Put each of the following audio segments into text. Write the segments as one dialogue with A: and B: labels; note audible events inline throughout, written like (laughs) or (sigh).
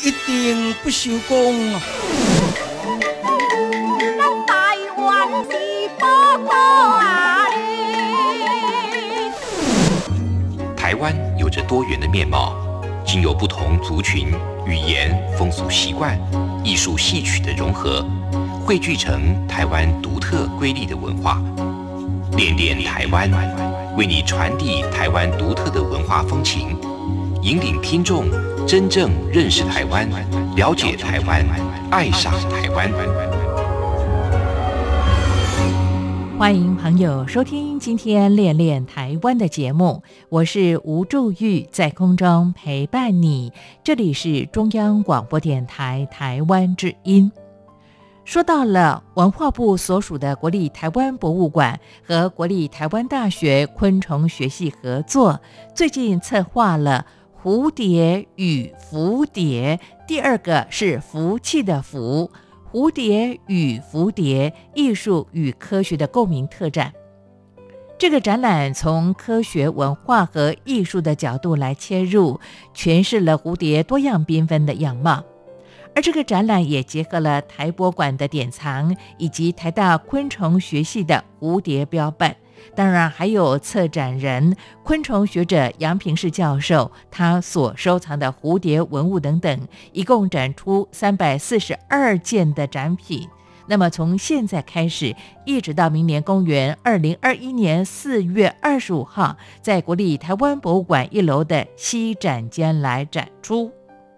A: 一定不朽功啊！
B: 咱台湾是宝岛啊。
C: 台湾有着多元的面貌，经由不同族群、语言、风俗习惯、艺术戏曲的融合，汇聚成台湾独特瑰丽的文化。恋恋台湾，为你传递台湾独特的文化风情，引领听众真正认识台湾，了解台湾，爱上台湾。
D: 欢迎朋友收听今天《恋恋台湾》的节目，我是吴祝玉，在空中陪伴你。这里是中央广播电台台湾之音。说到了文化部所属的国立台湾博物馆和国立台湾大学昆虫学系合作，最近策划了“蝴蝶与蝴蝶”，第二个是福气的福。蝴蝶与蝴蝶艺术与科学的共鸣特展。这个展览从科学、文化和艺术的角度来切入，诠释了蝴蝶多样缤纷的样貌。而这个展览也结合了台博馆的典藏，以及台大昆虫学系的蝴蝶标本。当然，还有策展人、昆虫学者杨平世教授他所收藏的蝴蝶文物等等，一共展出三百四十二件的展品。那么从现在开始，一直到明年公元二零二一年四月二十五号，在国立台湾博物馆一楼的西展间来展出。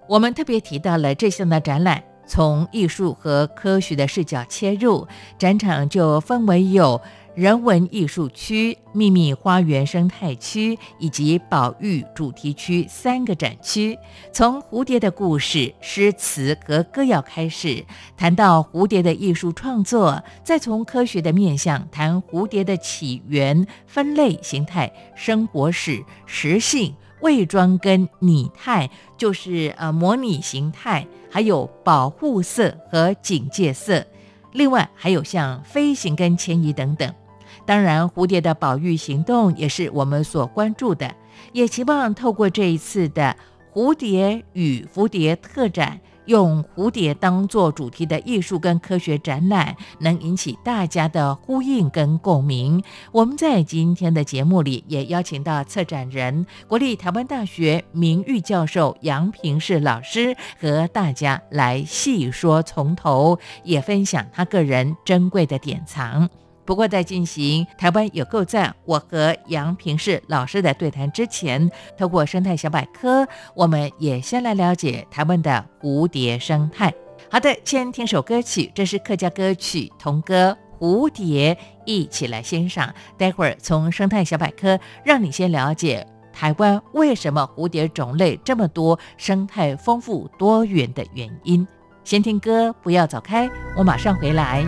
D: 我们特别提到了这项的展览，从艺术和科学的视角切入，展场就分为有。人文艺术区、秘密花园生态区以及保育主题区三个展区，从蝴蝶的故事、诗词和歌谣开始，谈到蝴蝶的艺术创作，再从科学的面向谈蝴蝶的起源、分类、形态、生活史、食性、伪装跟拟态，就是呃模拟形态，还有保护色和警戒色。另外还有像飞行跟迁移等等。当然，蝴蝶的保育行动也是我们所关注的，也期望透过这一次的蝴蝶与蝴蝶特展，用蝴蝶当做主题的艺术跟科学展览，能引起大家的呼应跟共鸣。我们在今天的节目里也邀请到策展人、国立台湾大学名誉教授杨平世老师，和大家来细说从头，也分享他个人珍贵的典藏。不过，在进行台湾有够赞我和杨平世老师的对谈之前，透过生态小百科，我们也先来了解台湾的蝴蝶生态。好的，先听首歌曲，这是客家歌曲童歌《蝴蝶》，一起来欣赏。待会儿从生态小百科让你先了解台湾为什么蝴蝶种类这么多，生态丰富多元的原因。先听歌，不要走开，我马上回来。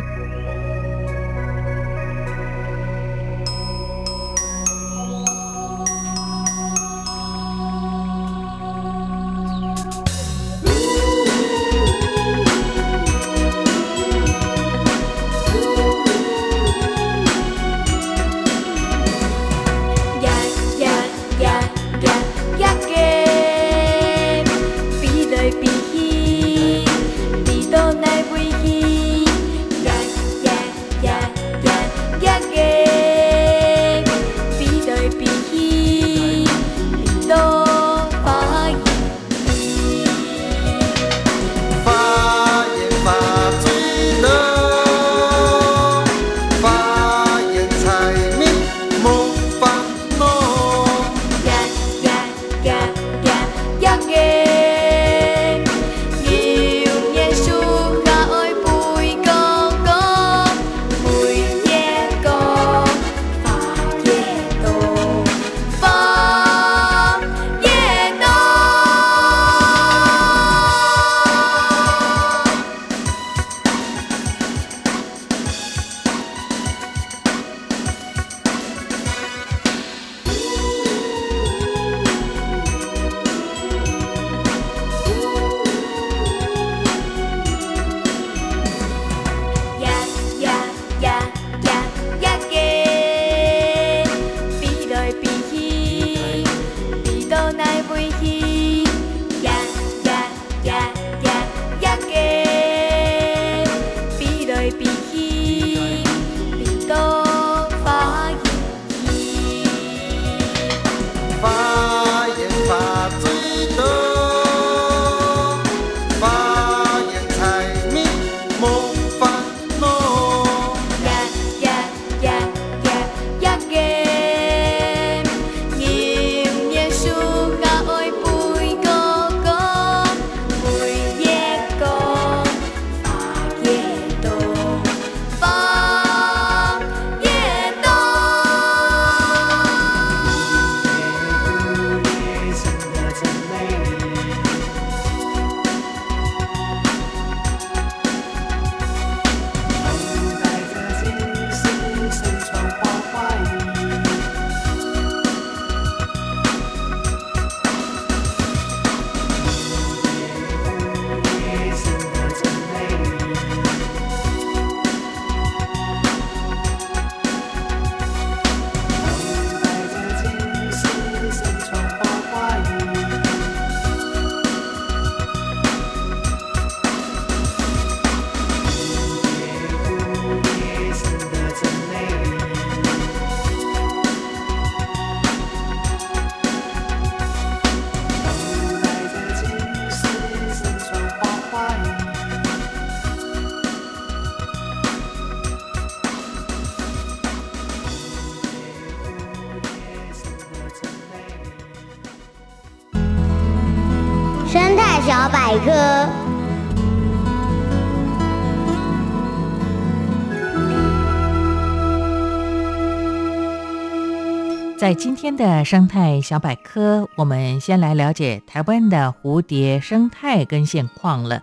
D: 在今天的生态小百科，我们先来了解台湾的蝴蝶生态跟现况了。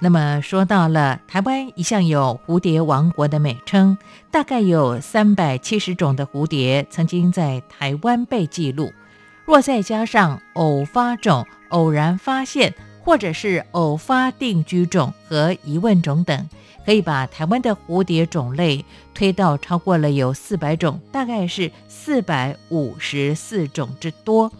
D: 那么说到了台湾一向有蝴蝶王国的美称，大概有三百七十种的蝴蝶曾经在台湾被记录。若再加上偶发种、偶然发现，或者是偶发定居种和疑问种等。可以把台湾的蝴蝶种类推到超过了有四百种，大概是四百五十四种之多，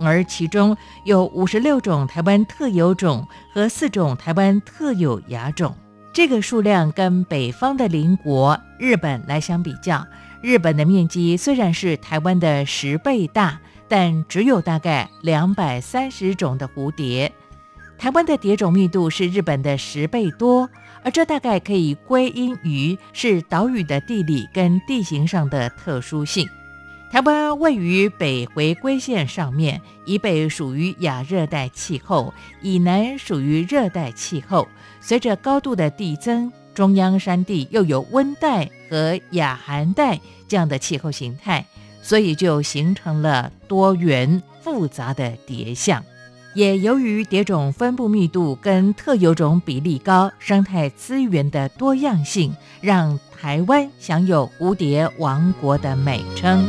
D: 而其中有五十六种台湾特有种和四种台湾特有亚种。这个数量跟北方的邻国日本来相比较，日本的面积虽然是台湾的十倍大，但只有大概两百三十种的蝴蝶。台湾的蝶种密度是日本的十倍多，而这大概可以归因于是岛屿的地理跟地形上的特殊性。台湾位于北回归线上面，以北属于亚热带气候，以南属于热带气候。随着高度的递增，中央山地又有温带和亚寒带这样的气候形态，所以就形成了多元复杂的蝶象。也由于蝶种分布密度跟特有种比例高，生态资源的多样性，让台湾享有“蝴蝶王国”的美称。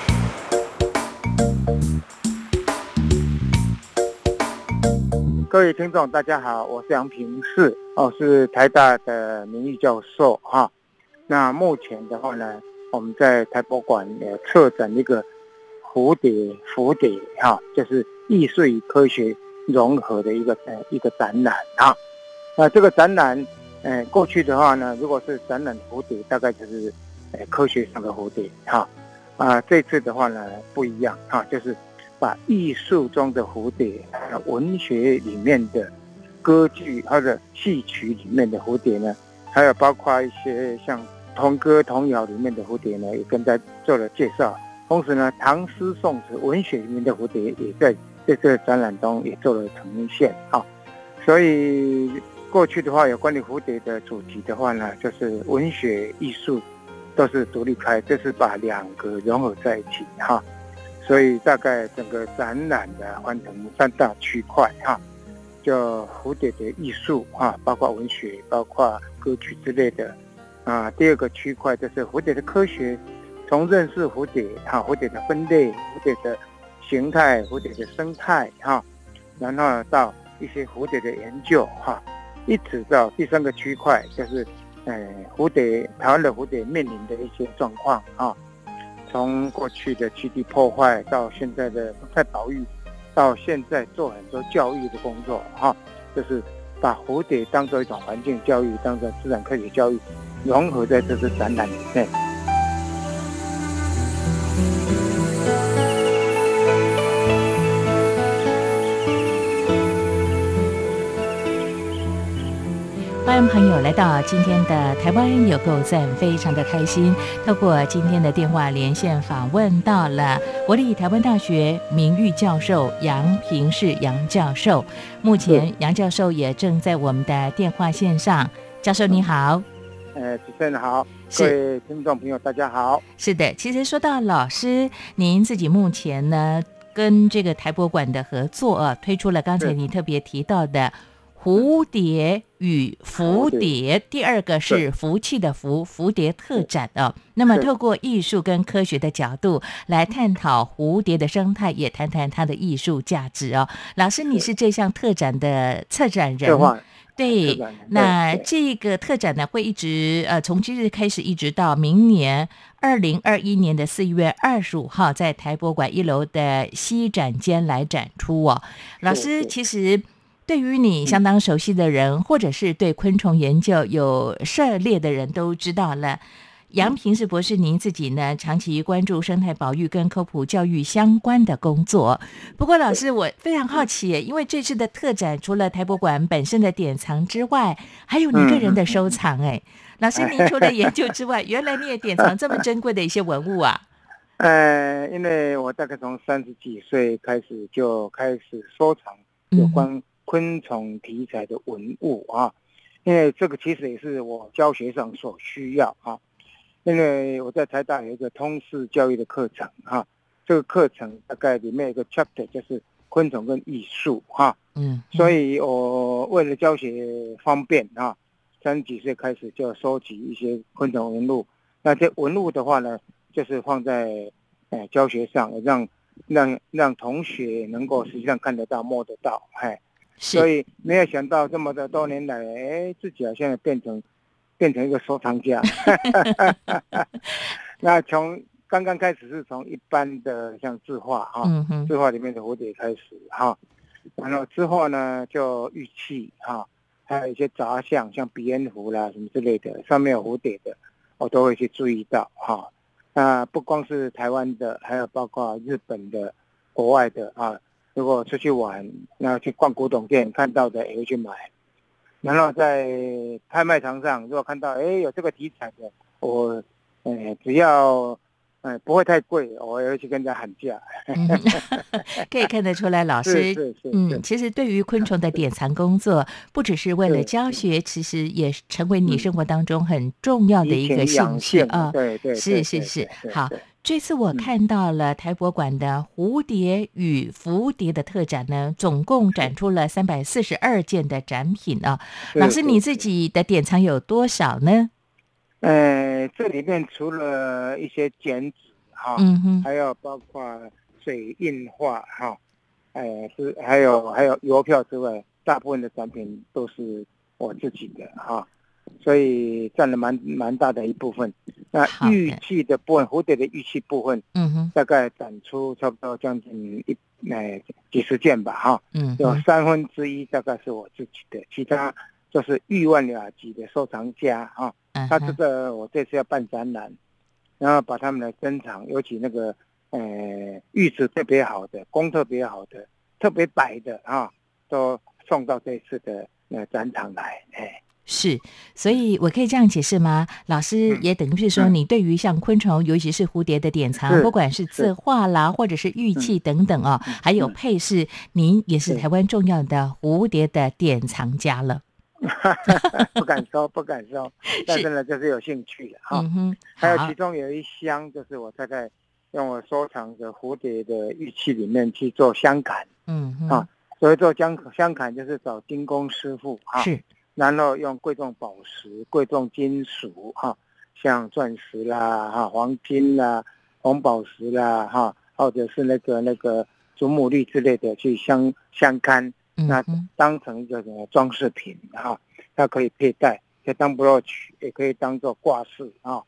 E: 各位听众，大家好，我是杨平世，哦，是台大的名誉教授哈。那目前的话呢，我们在台博馆呃策展一个蝴蝶蝴蝶哈，就是艺术与科学融合的一个呃一个展览哈啊。那这个展览，呃，过去的话呢，如果是展览蝴蝶，大概就是呃科学上的蝴蝶哈。啊，这次的话呢不一样哈，就是。把艺术中的蝴蝶，文学里面的歌剧或者戏曲里面的蝴蝶呢，还有包括一些像童歌童谣里面的蝴蝶呢，也跟大家做了介绍。同时呢，唐诗宋词文学里面的蝴蝶也在这个展览中也做了呈现啊。所以过去的话，有关于蝴蝶的主题的话呢，就是文学艺术都是独立开，就是把两个融合在一起哈。所以大概整个展览的分成三大区块哈，叫蝴蝶的艺术哈，包括文学、包括歌曲之类的啊。第二个区块就是蝴蝶的科学，从认识蝴蝶哈，蝴蝶的分类、蝴蝶的形态、蝴蝶的生态哈，然后到一些蝴蝶的研究哈，一直到第三个区块就是，呃，蝴蝶台湾的蝴蝶面临的一些状况啊。从过去的基地破坏到现在的生态保育，到现在做很多教育的工作，哈，就是把蝴蝶当做一种环境教育，当做自然科学教育，融合在这次展览里面。
D: 欢迎朋友来到今天的台湾有够赞，非常的开心。透过今天的电话连线访问到了国立台湾大学名誉教授杨平世杨教授。目前杨教授也正在我们的电话线上。教授你好，
E: 呃，主持人好，各位听众朋友大家好。
D: 是的，其实说到老师，您自己目前呢跟这个台博馆的合作啊，推出了刚才你特别提到的。蝴蝶与蝴蝶，第二个是福气的福，蝴蝶特展哦。那么，透过艺术跟科学的角度来探讨蝴蝶的生态，也谈谈它的艺术价值哦。老师，你是这项特展的策展人，对。那这个特展呢，会一直呃，从今日开始，一直到明年二零二一年的四月二十五号，在台博馆一楼的西展间来展出哦。老师，其实。对于你相当熟悉的人，或者是对昆虫研究有涉猎的人都知道了。杨平是博士，您自己呢长期关注生态保育跟科普教育相关的工作。不过，老师我非常好奇，因为这次的特展除了台博馆本身的典藏之外，还有您个人的收藏。哎，老师，您除了研究之外，(laughs) 原来你也典藏这么珍贵的一些文物啊？
E: 呃，因为我大概从三十几岁开始就开始收藏有关。昆虫题材的文物啊，因为这个其实也是我教学上所需要啊。因为我在台大有一个通识教育的课程哈，这个课程大概里面有个 chapter 就是昆虫跟艺术哈。嗯，所以我为了教学方便啊，三十几岁开始就收集一些昆虫文物。那这文物的话呢，就是放在呃教学上，让让让同学能够实际上看得到、摸得到，哎。所以没有想到这么的多年来，哎，自己好像变成变成一个收藏家。(laughs) (laughs) 那从刚刚开始是从一般的像字画哈，字画里面的蝴蝶开始哈，完了之后呢就玉器哈，还有一些杂项像鼻烟壶啦什么之类的，上面有蝴蝶的，我都会去注意到哈。那不光是台湾的，还有包括日本的、国外的啊。如果出去玩，那去逛古董店看到的也会去买，然后在拍卖场上如果看到哎有这个题材的，我，呃只要哎，不会太贵，我也会去跟人家喊价。
D: 嗯，可以看得出来，老师 (laughs) 嗯，其实对于昆虫的典藏工作，不只是为了教学，其实也成为你
E: 嗯
D: 生活当中很重要的一个兴趣啊。
E: 对对，
D: 是是是好
E: 对。
D: 这次我
E: 嗯
D: 看到了台博馆的蝴蝶与蝴蝶的特展呢，总共展出了三百四十二件的展品啊。老师，你自己的典藏有多少呢？
E: 呃，这里面除了一些剪纸哈，
D: 嗯哼，
E: 还有包括水印画哈，呃，是还有还有邮票之外，大部分的展品都是我自己的哈，所以占了蛮蛮大的一部分。那
D: 好的
E: 玉器的部分，蝴蝶的玉器部分，
D: 嗯哼，
E: 大概展出差不多将近一呃几十件吧哈，
D: 嗯，
E: 有三分之一大概是我自己的，其他就是亿万雅级的收藏家哈。他这，个我这次要办展览，然后把他们的珍藏，尤其那个呃玉质特别好的、工特别好的、特别白的啊，都送到这次的呃展场来。哎，
D: 是，所以我可以这样解释吗？老师
E: 嗯
D: 也等于是说，
E: 嗯
D: 你对于像昆虫，尤其是蝴蝶的典藏，不管是字画啦，或者是玉器等等哦，还有
E: 嗯
D: 配饰，您也是
E: 是
D: 台湾重要的蝴蝶的典藏家了。(laughs)
E: 不敢说，不敢说，(laughs) 但是呢，就是有兴趣的哈。
D: 嗯哼，
E: 还有其，中有一箱，就是我大概用我收藏的蝴蝶的玉器里面去做香坎。
D: 嗯哼，
E: 啊所以做香香坎，就是找精工师傅啊，
D: 是，
E: 然后用贵重宝石、贵重金属哈、像钻石啦、哈黄金啦、红宝石啦哈，或者是那个那个祖母绿之类的去镶镶嵌，那当成一个什么装饰品哈、它可以佩戴，可以当 brooch，也可以当做挂饰啊，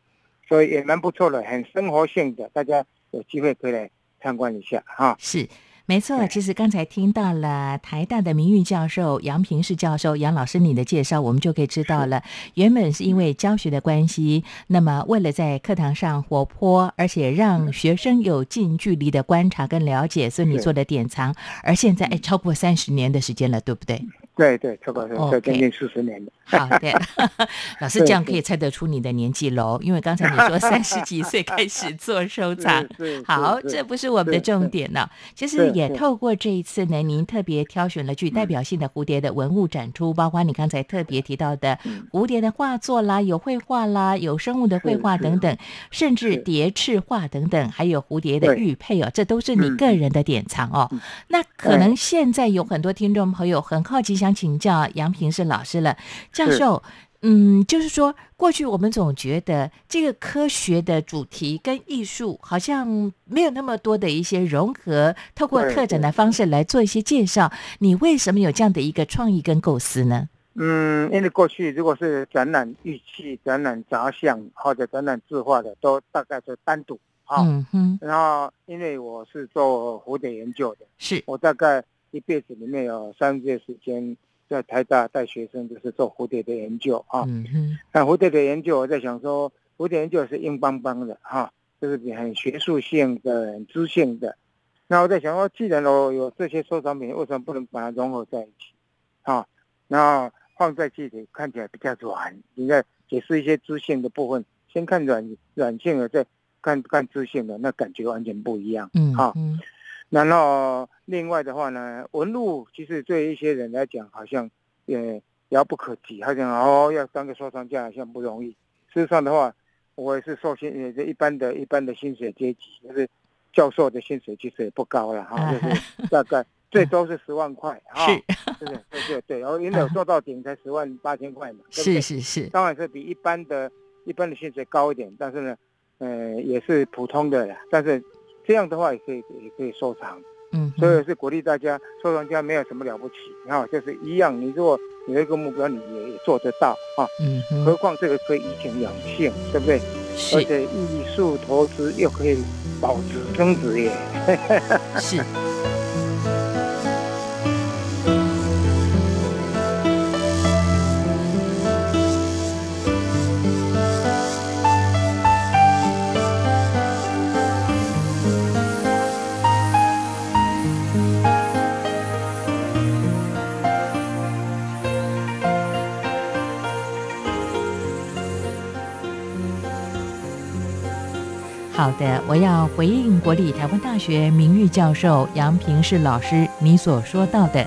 E: 所以也蛮不错的，很生活性的，大家有机会可以来参观一下哈、
D: 是。没错，其实刚才听到了台大的名誉教授杨平士教授杨老师你的介绍，我们就可以知道了。原本是因为教学的关系，那么为了在课堂上活泼，而且让学生有近距离的观察跟了解，所以你做的典藏，而现在哎超过三十年的时间了，对不对？
E: 对对，超过这将近四十年的。
D: 好的，(laughs) 老师这样可以猜得出你的年纪喽，因为刚才你说 (laughs) 三十几岁开始做收藏。好，这不是我们的重点呢。其实也透过这一次呢，您特别挑选了具代表性的蝴蝶的文物展出，包括你刚才特别提到的
E: 嗯。
D: 蝴蝶的画作啦，有绘画啦，有生物的绘画等等，甚至
E: 是。
D: 蝶翅画等等，还有蝴蝶的玉佩哦，这都是你
E: 嗯
D: 个人的典藏哦。那可能现在有很多听众朋友很好奇，想请教杨平是老师了，教授。嗯，就是说，过去我们总觉得这个科学的主题跟艺术好像没有那么多的一些融合，透过特展的方式来做一些介绍。你为什么有这样的一个创意跟构思呢？
E: 嗯，因为过去如果是展览玉器、展览杂项或者展览字画的，都大概是单独啊。
D: 嗯哼，
E: 然后，因为我是做蝴蝶研究的，
D: 是，
E: 我大概一辈子里面有三个月时间在台大带学生，就是做蝴蝶的研究啊。
D: 嗯哼，
E: 那蝴蝶的研究，我在想说，蝴蝶研究是硬邦邦的哈、就是很学术性的、很知性的。那我在想说，既然我有这些收藏品，为什么不能把它融合在一起？啊，然后放在这里看起来比较软。你在解释一些知性的部分，先看软软性的，再看看知性的，那感觉完全不一样。好
D: 嗯哼，
E: 然后另外的话呢，纹路其实对一些人来讲，好像也遥不可及，好像哦要当个收藏家好像不容易。事实上的话，我也是受薪，也是一般的一般的薪水阶级，就是教授的薪水其实也不高了哈，就是大概最多是十万块 (laughs) 哈，
D: 是
E: 对对对对对，然后因为有做到顶才十万八千块嘛，对对
D: 是是是，
E: 当然是比一般的一般的薪水高一点，但是呢，呃，也是普通的啦。但是这样的话也可以也可以收藏，
D: 嗯，
E: 所以是鼓励大家，收藏家没有什么了不起啊，就是一样。你如果有一个目标，你也也做得到啊。
D: 嗯，
E: 何况这个可以以情养性，对不对？而且艺术投资又可以保值增值耶。(laughs)
D: 是。好的，我要回应国立台湾大学名誉教授杨平是老师你所说到的，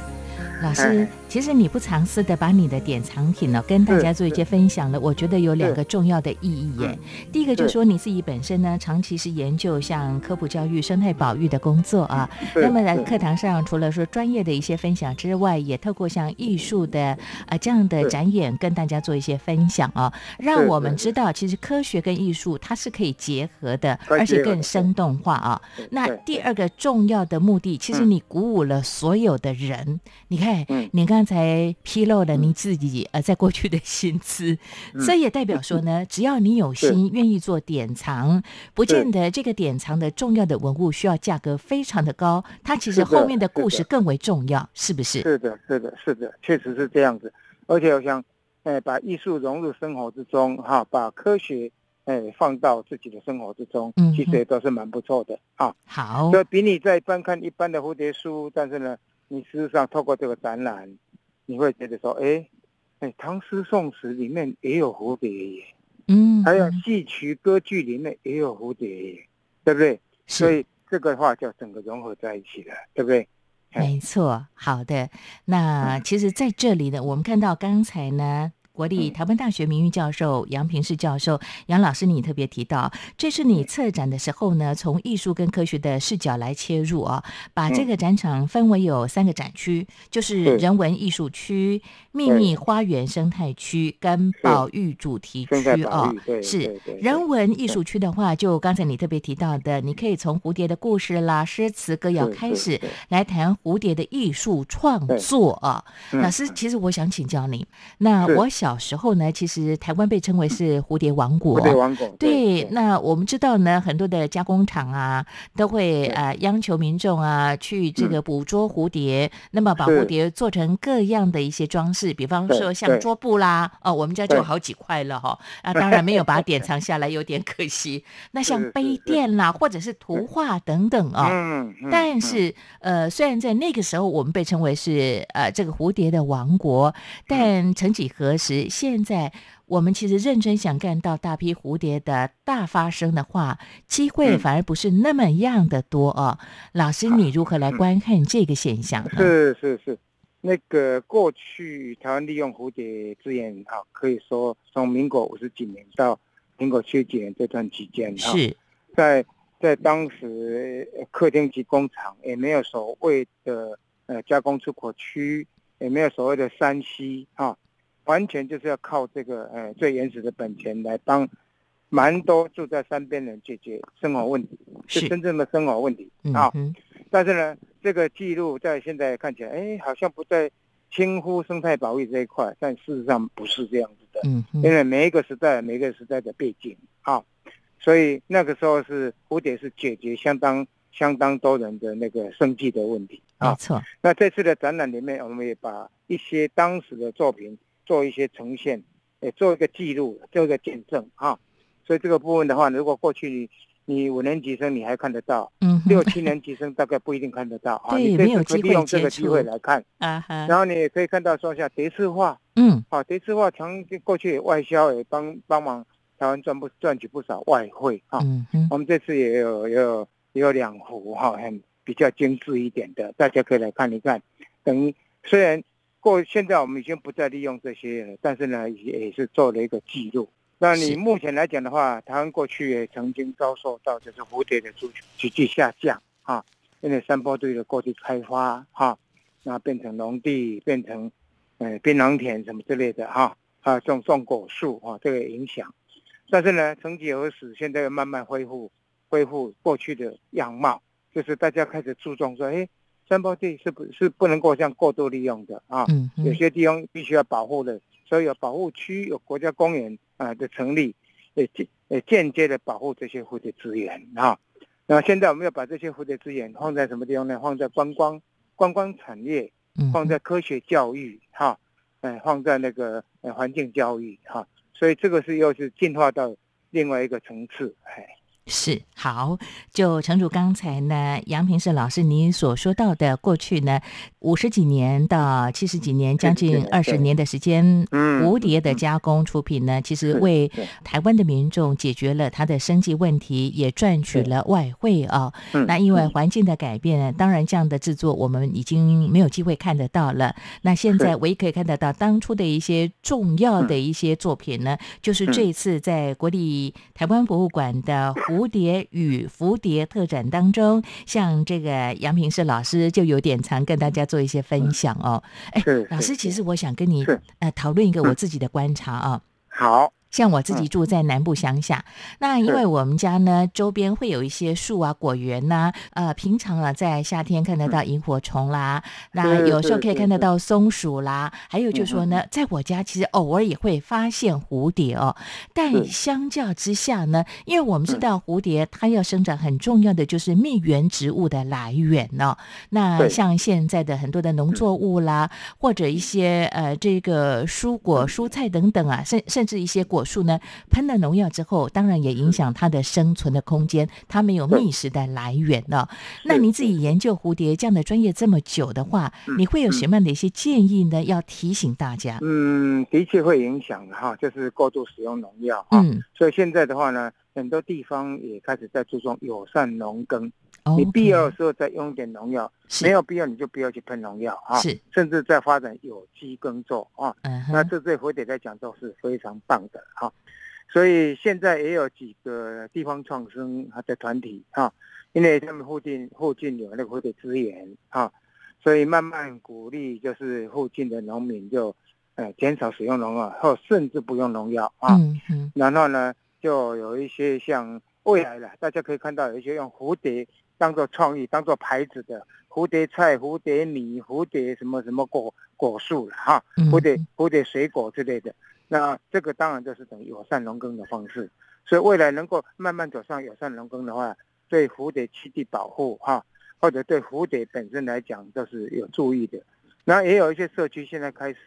D: 老师。其实你不尝试的把你的典藏品呢跟大家做一些分享了，我觉得有两个重要的意义耶。第一个就是说你自己本身呢，长期是研究像科普教育、生态保育的工作啊。
E: 是
D: 那么在课堂上，除了说专业的一些分享之外，也透过像艺术的啊这样的展演，跟大家做一些分享啊，让我们知道其实科学跟艺术它是可以结合的，而且更生动化啊。
E: 对
D: 那第二个重要的目的，其实
E: 嗯。
D: 你鼓舞了所有的人。你看，
E: 嗯。
D: 你刚才披露了你自己呃在过去的薪资，
E: 嗯
D: 这也代表说呢，(laughs) 只要你有心，愿意做典藏，不见得这个典藏的重要的文物需要价格非常的高，它其实后面的故事更为重要，是不是？
E: 是的，是的，是的，确实是这样子。而且我想，哎，把艺术融入生活之中，哈，把科学，哎，放到自己的生活之中，
D: 嗯
E: 其实也都是蛮不错的啊。
D: 好
E: 所以比你在一般看一般的蝴蝶书，但是呢，你事实上透过这个展览，你会觉得说，哎，哎，唐诗宋词里面也有蝴蝶耶，
D: 嗯，
E: 还有
D: 嗯
E: 戏曲歌剧里面也有蝴蝶耶，对不对？所。以这个话就整个融合在一起了，对不对？哎
D: 没错，好的。那其实在这里呢，我们看到刚才呢。国立
E: 嗯。
D: 台湾大学名誉教授杨平世教授杨老师，你特别提到，这是你策展的时候呢，从艺术跟科学的视角来切入啊，把这个展场分为有三个展区，就是
E: 是。
D: 人文艺术区、秘密花园生态区跟保育主题区啊
E: 保育，对
D: 是人文艺术区的话，就刚才你特别提到的，你可以从蝴蝶的故事啦、诗词歌谣开始来谈蝴蝶的艺术创作啊。
E: 嗯。
D: 老师，其实我想请教你，那
E: 是。
D: 我小时候呢，其实台湾被称为是蝴蝶王国。
E: 蝴蝶王国，
D: 对，那我们知道呢，很多的加工厂啊，都会
E: 对。
D: 呃央求民众啊去这
E: 嗯。
D: 个捕捉蝴蝶，那么把蝴蝶做成各样的一些装饰，比方说像桌布啦，哦，我们家就有好几块了哈、啊，(laughs) 当然没有把它典藏下来，有点可惜。那像杯垫啦，或者是图画等等啊、
E: 嗯，嗯嗯。
D: 但是，呃，虽然在那个时候我们被称为是呃这个蝴蝶的王国，但曾几何时，现在我们其实认真想看到大批蝴蝶的大发生的话，机会
E: 嗯
D: 反而不是那么样的多哦。老师，你如何来观看这个现象呢？
E: 是是是，那个过去台湾利用蝴蝶资源哈，可以说从民国五十几年到民国七十几年这段期间哈，
D: 是
E: 在在当时呃客厅及工厂也没有所谓的呃加工出口区，也没有所谓的山西哈，完全就是要靠这个呃最原始的本钱来帮蛮多住在山边人解决生活问题，
D: 是。
E: 是真正的生活问题。
D: 嗯
E: 啊。但是呢，这个记录在现在看起来，哎，好像不在轻忽生态保育这一块，但事实上不是这样子的，
D: 嗯，
E: 因为每一个时代，每一个时代的背景。啊，所以那个时候是蝴蝶是解决相当相当多人的那个生计的问题。啊。
D: 没错，
E: 那这次的展览里面，我们也把一些当时的作品做一些呈现，也做一个记录，做一个见证啊。所以这个部分的话，如果过去你你五年级生你还看得到，
D: 嗯，
E: 六七年级生大概不一定看得到啊。
D: 对
E: 你这次可以利用这个机会来看，
D: 啊哈，
E: 然后你也可以看到说像蝶式画
D: 嗯，
E: 啊，蝶式画常过去也外销也帮帮忙台湾赚不赚取不少外汇啊。
D: 嗯嗯，
E: 我们这次也有也有也有两幅哈，很比较精致一点的，大家可以来看一看。等于虽然过现在我们已经不再利用这些了，但是呢也也是做了一个记录。那你目前来讲的话，台湾过去也曾经遭受到就是蝴蝶的族群急剧下降啊，因为山坡地的过度开发哈，那变成农地，变成呃槟榔田什么之类的哈，啊种种果树啊，这个影响。但是呢，曾几何时，现在又慢慢恢复恢复过去的样貌，就是大家开始注重说，哎，山坡地是不是不能够这样过度利用的啊？
D: 嗯，
E: 有些地方必须要保护的，所以有保护区、有国家公园啊的成立，也间也间接的保护这些蝴蝶资源啊。那现在我们要把这些蝴蝶资源放在什么地方呢？放在观光观光产业，放在科学教育哈，哎，放在那个呃环境教育哈。所以这个是又是进化到另外一个层次，哎。
D: 是好，就诚如刚才呢，杨平是老师您所说到的，过去呢五十几年到七十几年，将近二十年的时间，
E: 嗯
D: 蝴蝶的加工出品呢，其实为台湾的民众解决了他的生计问题，也赚取了外汇啊。
E: 嗯。
D: 那因为环境的改变，当然这样的制作我们已经没有机会看得到了。那现在唯一可以看得到当初的一些重要的一些作品呢，就是这一次在国立台湾博物馆的蝴蝶与蝴蝶特展当中，像这个杨平世老师就有点常跟大家做一些分享哦。哎，老师，其实我想跟你呃讨论一个我
E: 嗯
D: 自己的观察啊。
E: 好，
D: 像我自己
E: 嗯
D: 住在南部乡下，那因为我们家呢周边会有一些树啊、果园呐、呃，平常啊在夏天看得到萤火虫啦，那有时候可以看得到松鼠啦，还有就是说
E: 嗯
D: 呢，在我家其实偶尔也会发现蝴蝶哦，但相较之下呢，因为我们知
E: 嗯。
D: 道蝴蝶它要生长很重要的就是蜜源植物的来源哦，那像现在的很多的农作物啦，或者一些呃这个蔬果、蔬菜等等啊，甚甚至一些果树呢，喷了农药之后，当然也影响它的生存的空间，它没有觅食的来源了。那
E: 是
D: 你自己研究蝴蝶这样的专业这么久的话，
E: 嗯
D: 你会有什么样的一些建议呢？要提醒大家。
E: 嗯，的确会影响的哈，就是过度使用农药哈。
D: 嗯，
E: 所以现在的话呢，很多地方也开始在注重友善农耕。你必要的时候再用一点农药，
D: 是
E: 没有必要你就不要去喷农药啊。
D: 是，
E: 甚至在发展有机耕作啊。
D: 嗯，
E: 那这对蝴蝶来讲都是非常棒的哈。所以现在也有几个地方创生的团体哈，因为他们附近附近有那个蝴蝶资源啊，所以慢慢鼓励就是附近的农民就呃减少使用农药，或甚至不用农药啊。
D: 嗯嗯，
E: 然后呢，就有一些像未来了，大家可以看到有一些用蝴蝶当做创意、当做牌子的蝴蝶菜、蝴蝶米、蝴蝶什么什么果果树了哈，
D: 嗯
E: 蝴蝶蝴蝶水果之类的。那这个当然就是等于友善农耕的方式，所以未来能够慢慢走上友善农耕的话，对蝴蝶栖地保护哈，或者对蝴蝶本身来讲都是有注意的。那也有一些社区现在开始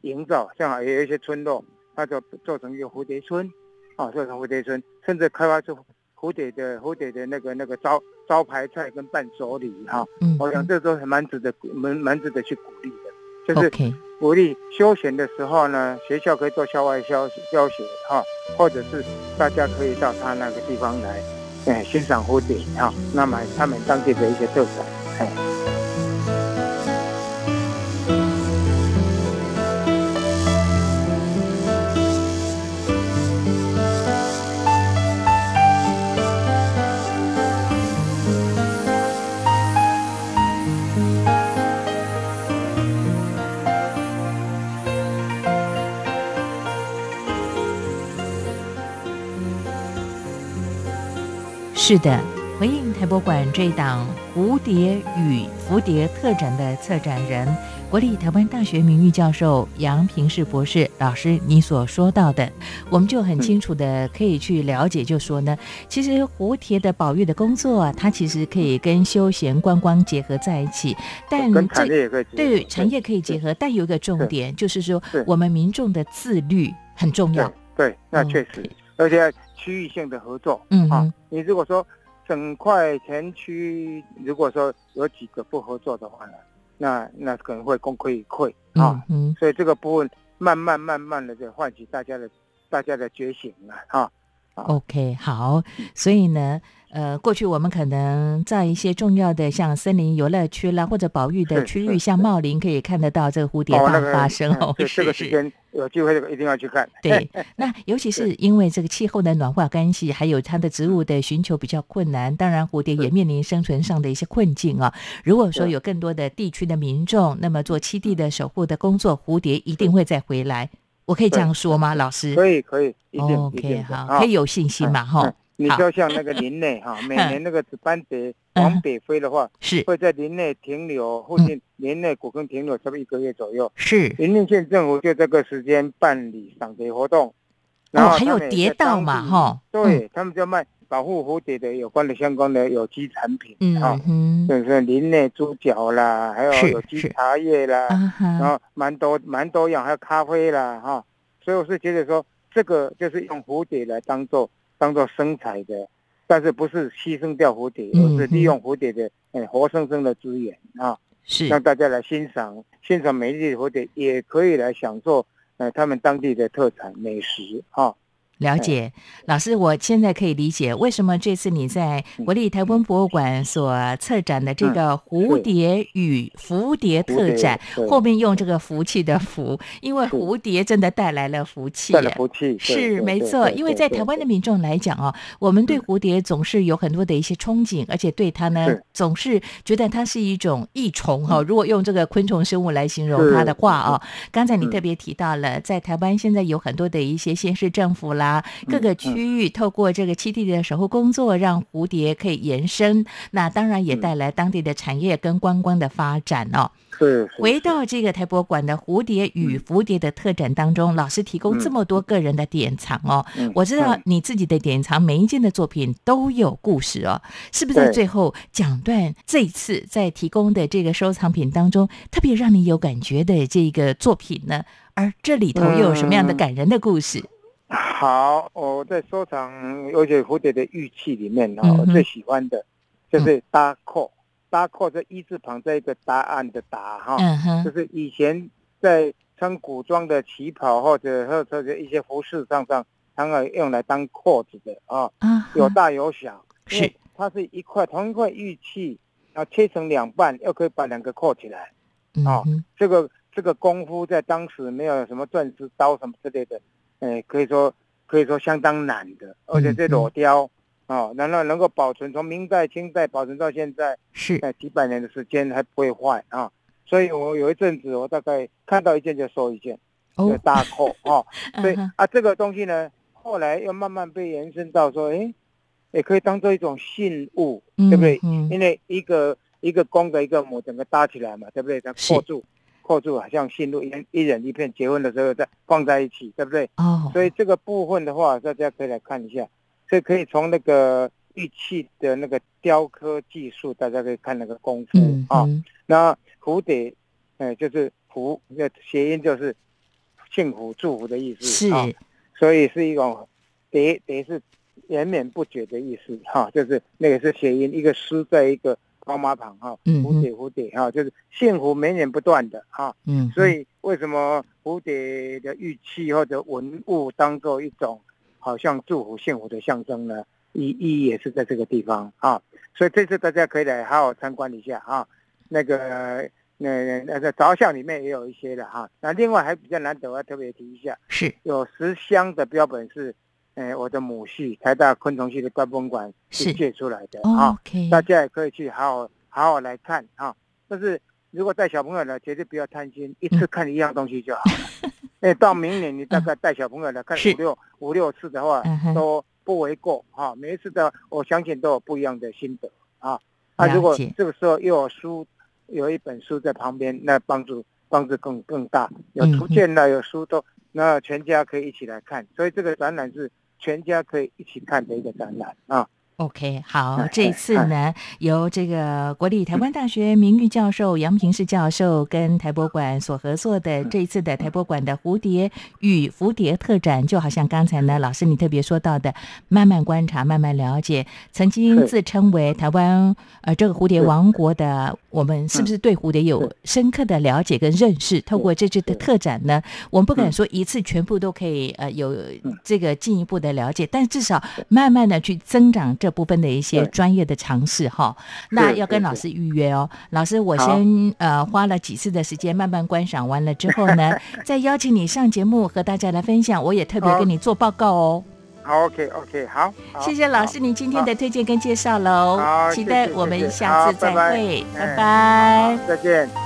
E: 营造，像也有一些村落，它就做成一个蝴蝶村，啊，做成蝴蝶村，甚至开发出蝴蝶的蝴蝶的那个那个招招牌菜跟伴手礼哈、
D: 嗯，
E: 我想这都还蛮值得蛮蛮值得去鼓励的，就是鼓励休闲的时候呢，学校可以做校外教教学哈、或者是大家可以到他那个地方来，哎，欣赏蝴蝶哈、那么他们当地的一些特产，哎。
D: 是的，回应台博馆这一档《蝴蝶与蝴蝶》特展的策展人，国立台湾大学名誉教授杨平世博士老师，你所说到的，我们就很清楚的可以去了解，就说呢，其实蝴蝶的保育的工作啊，它其实可以跟休闲观光结合在一起，但
E: 跟
D: 这
E: 产业也可以
D: 对产业可以结合，但有一个重点就是说，我们民众的自律很重要
E: 对。那
D: 嗯
E: 确实，而且要区域性的合作。啊
D: 嗯啊，
E: 你如果说整块全区，如果说有几个不合作的话呢，那那可能会功亏一篑啊。
D: 嗯。
E: 所以这个部分慢慢慢慢的就唤起大家的大家的觉醒了啊。
D: OK，好，所以呢，呃，过去我们可能在一些重要的像森林游乐区啦，或者保育的区域，像茂林，可以看得到这个蝴蝶
E: 哦，
D: 大发生哦，
E: 这个时。间有机会一定要去看。
D: 对，(laughs) 那尤其是因为这个气候的暖化关系，还有它的植物的寻求比较困难，当然蝴蝶也面临生存上的一些困境啊。如果说有更多的地区的民众，那么做栖地的守护的工作，蝴蝶一定会再回来。我可以这样说吗，老师
E: 可以可以，一定
D: 好，
E: 啊
D: 可以有信心嘛，
E: 嗯
D: 哈，
E: 你
D: 好。
E: 就像那个林内哈，(laughs) 每年那个紫斑蝶往北飞的话，
D: 是。
E: 会在林内停留，附
D: 嗯。
E: 近林内古坑停留差不多一个月左右。
D: 是，
E: 云林县政府就这个时间办理赏蝶活动，然
D: 哦，还有蝶道嘛哈，
E: 对他们就卖保护蝴蝶的有关的相关的有机产品
D: 嗯，
E: 啊
D: 嗯，
E: 就是林内猪脚啦，还有有机茶叶啦，然后蛮多蛮多样，还有咖啡啦哈，所以我是觉得说这个就是用蝴蝶来当做当做生财的但是不是牺牲掉蝴蝶，
D: 嗯
E: 而是利用蝴蝶的嗯。活生生的资源啊，
D: 是。
E: 让大家来欣赏欣赏美丽的蝴蝶，也可以来享受呃他们当地的特产美食啊。
D: 了解，老师，我现在可以理解为什么这次你在国立台湾博物馆所策展的这个蝴蝶与蝴蝶特展，后面用这个福气的福，因为蝴蝶真的带来了福气
E: 带了。福气，
D: 是没错，因为在台湾的民众来讲哦，我们对
E: 嗯。
D: 蝴蝶总是有很多的一些憧憬，而且对它呢
E: 是，
D: 总是觉得它是一种益虫哈、如果用这个昆虫生物来形容它的话哦，刚才你
E: 嗯
D: 特。别提到了，在台湾现在有很多的一些县市政府啦，各个区域透过这个栖地的守护工作，让蝴蝶可以延伸，那当然也
E: 嗯。
D: 带来当地的产业跟观光的发展哦。
E: 是是
D: 回到这个台博馆的蝴蝶与蝴蝶的特展当中，老师提供这么多个人的典藏哦，
E: 嗯
D: 我知道
E: 嗯。
D: 你自己的典藏每一件的作品都有故事哦，是不是在最后讲段这一次在提供的这个收藏品当中，特别让你有感觉的这个作品呢？而这里头又有什么样的
E: 嗯。
D: 感人的故事？
E: 好，我在收藏有些蝴蝶的玉器里面哈、
D: 嗯哼。
E: 我最喜欢的就是搭扣，搭扣这一字旁在一个答案的答哈，
D: 嗯
E: 就，是以前在穿古装的旗袍或者或者一些服饰上上，常常用来当扣子的啊，
D: 啊，
E: 有大有小，
D: 是。
E: 它是一块同一块玉器，然后切成两半，又可以把两个扣起来。哦
D: 嗯，
E: 这个这个功夫在当时没有什么钻石刀什么之类的，呃，可以说可以说相当难的，而且这裸雕哦，然后能够保存，从明代、清代保存到现在，
D: 是
E: 呃，几百年的时间还不会坏啊。所以我有一阵子，我大概看到一件就收一件，大扣哦。(laughs) 所以啊，这个东西呢，后来又慢慢被延伸到说，哎，也可以当做一种信物，对不对？
D: 嗯
E: 因为一个一个公的一个母，整个搭起来嘛，对不对？它
D: 是
E: 扣住，扣住，好像信物一人一人一片，结婚的时候再放在一起，对不对？
D: 哦，
E: 所以这个部分的话，大家可以来看一下，所以可以从那个玉器的那个雕刻技术，大家可以看那个功夫啊。那蝴蝶，呃，就是福，那谐音就是幸福、祝福的意思
D: 是
E: 啊。所以是一种蝶，蝶是延绵不绝的意思哈、就是那个是谐音，一个诗在一个高马旁哈、蝴蝶蝴蝶哈、就是幸福绵延不断的哈、
D: 嗯，
E: 所以为什么蝴蝶的玉器或者文物当做一种好像祝福幸福的象征呢？意意义也是在这个地方啊。所以这次大家可以来好好参观一下啊。那个那那个照相里面也有一些的哈。那另外还比较难得，我要特别提一下，
D: 是
E: 有十箱的标本是，呃，我的母系台大昆虫系的观博馆
D: 是
E: 是借出来的啊。大家也可以去好好好好来看啊。但是如果带小朋友来，绝对不要贪心，一
D: 嗯
E: 次看一样东西就好了。(laughs) 因为到明年你大概带小朋友来看五六五六次的话都不为过哈。每一次的我相信都有不一样的心得啊。
D: 了
E: 那如果这个时候又有书，有一本书在旁边，那帮助帮助更更大。有
D: 嗯
E: 图鉴了，有书都，那全家可以一起来看。所以这个展览是全家可以一起看的一个展览啊。
D: OK，好
E: 哎，
D: 这一次呢，由这个国立台湾大学名誉教授杨平世教授跟台博馆所合作的这一次的台博馆的蝴蝶与蝴蝶特展，就好像刚才呢，老师你特别说到的，慢慢观察，慢慢了解，曾经自称为台湾呃这个蝴蝶王国的我们，是不是对蝴蝶有深刻的了解跟认识？透过这次的特展呢，我们不敢
E: 嗯
D: 说一次全部都可以呃有
E: 嗯。
D: 这个进一步的了解，但至少慢慢的去增长这部分的一些专业的尝试哈。那要跟老师预约哦，老师我先呃花了几次的时间慢慢观赏完了之后呢，(laughs) 再邀请你上节目和大家来分享，我也特别跟你做报告哦。
E: 好，OK OK，好，好
D: 谢谢老师您今天的推荐跟介绍喽
E: 好，
D: 期待我们下次再会，拜
E: 哎
D: 拜。
E: 再见。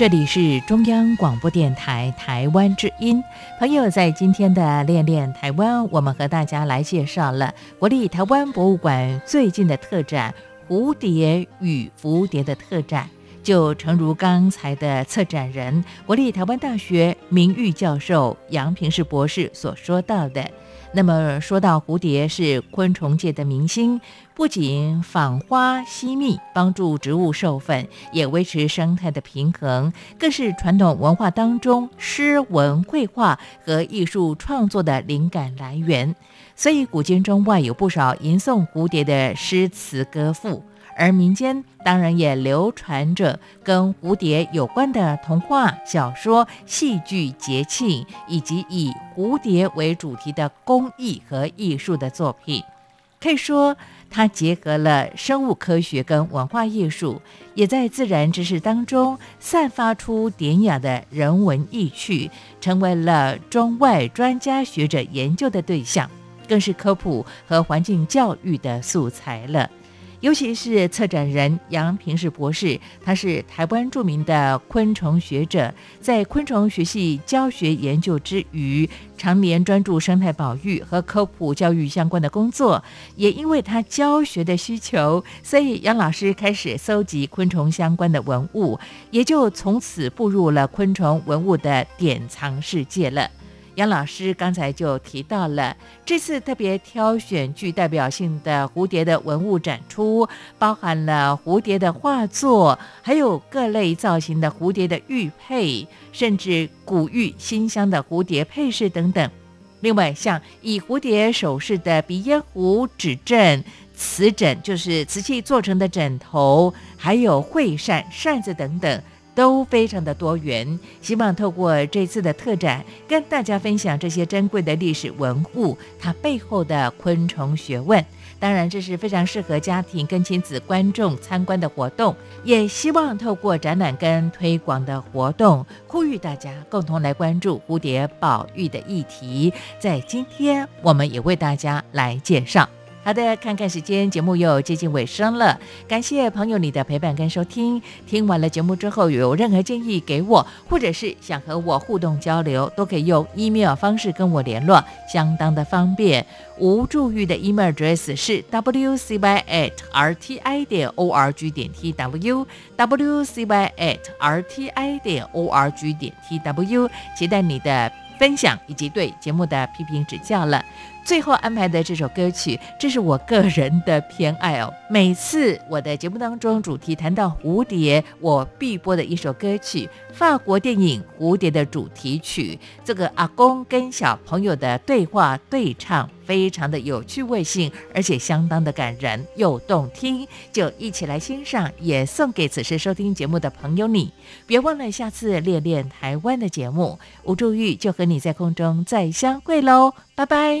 D: 这里是中央广播电台台湾之音。朋友，在今天的练练台湾，我们和大家来介绍了国立台湾博物馆最近的特展《蝴蝶与蝴蝶》的特展。就诚如刚才的策展人、国立台湾大学名誉教授杨平世博士所说到的。那么说到蝴蝶是昆虫界的明星，不仅访花吸蜜，帮助植物授粉，也维持生态的平衡，更是传统文化当中诗文绘画和艺术创作的灵感来源。所以古今中外有不少吟诵蝴蝶的诗词歌赋。而民间当然也流传着跟蝴蝶有关的童话、小说、戏剧、节庆，以及以蝴蝶为主题的工艺和艺术的作品。可以说，它结合了生物科学跟文化艺术，也在自然知识当中散发出典雅的人文意趣，成为了中外专家学者研究的对象，更是科普和环境教育的素材了。尤其是策展人杨平世博士，他是台湾著名的昆虫学者，在昆虫学系教学研究之余，常年专注生态保育和科普教育相关的工作。也因为他教学的需求，所以杨老师开始搜集昆虫相关的文物，也就从此步入了昆虫文物的典藏世界了。杨老师刚才就提到了，这次特别挑选具代表性的蝴蝶的文物展出，包含了蝴蝶的画作，还有各类造型的蝴蝶的玉佩，甚至古玉新香的蝴蝶配饰等等。另外，像以蝴蝶首饰的鼻烟壶、指枕、瓷枕，就是瓷器做成的枕头，还有会扇、扇子等等。都非常的多元，希望透过这次的特展，跟大家分享这些珍贵的历史文物，它背后的昆虫学问。当然，这是非常适合家庭跟亲子观众参观的活动，也希望透过展览跟推广的活动，呼吁大家共同来关注蝴蝶保育的议题。在今天，我们也为大家来介绍。好的，看看时间，节目又接近尾声了。感谢朋友你的陪伴跟收听。听完了节目之后，有任何建议给我，或者是想和我互动交流，都可以用 email 方式跟我联络，相当的方便。无助玉的 email address 是 wcy at rti 点 org 点 tw wcy at rti 点 org 点 tw，期待你的分享以及对节目的批评指教了。最后安排的这首歌曲，这是我个人的偏爱哦。每次我的节目当中主题谈到蝴蝶，我必播的一首歌曲，法国电影《蝴蝶》的主题曲。这个阿公跟小朋友的对话对唱，非常的有趣味性，而且相当的感人又动听。就一起来欣赏，也送给此时收听节目的朋友你。别忘了下次练练台湾的节目，吴祝玉就和你在空中再相会喽。拜拜。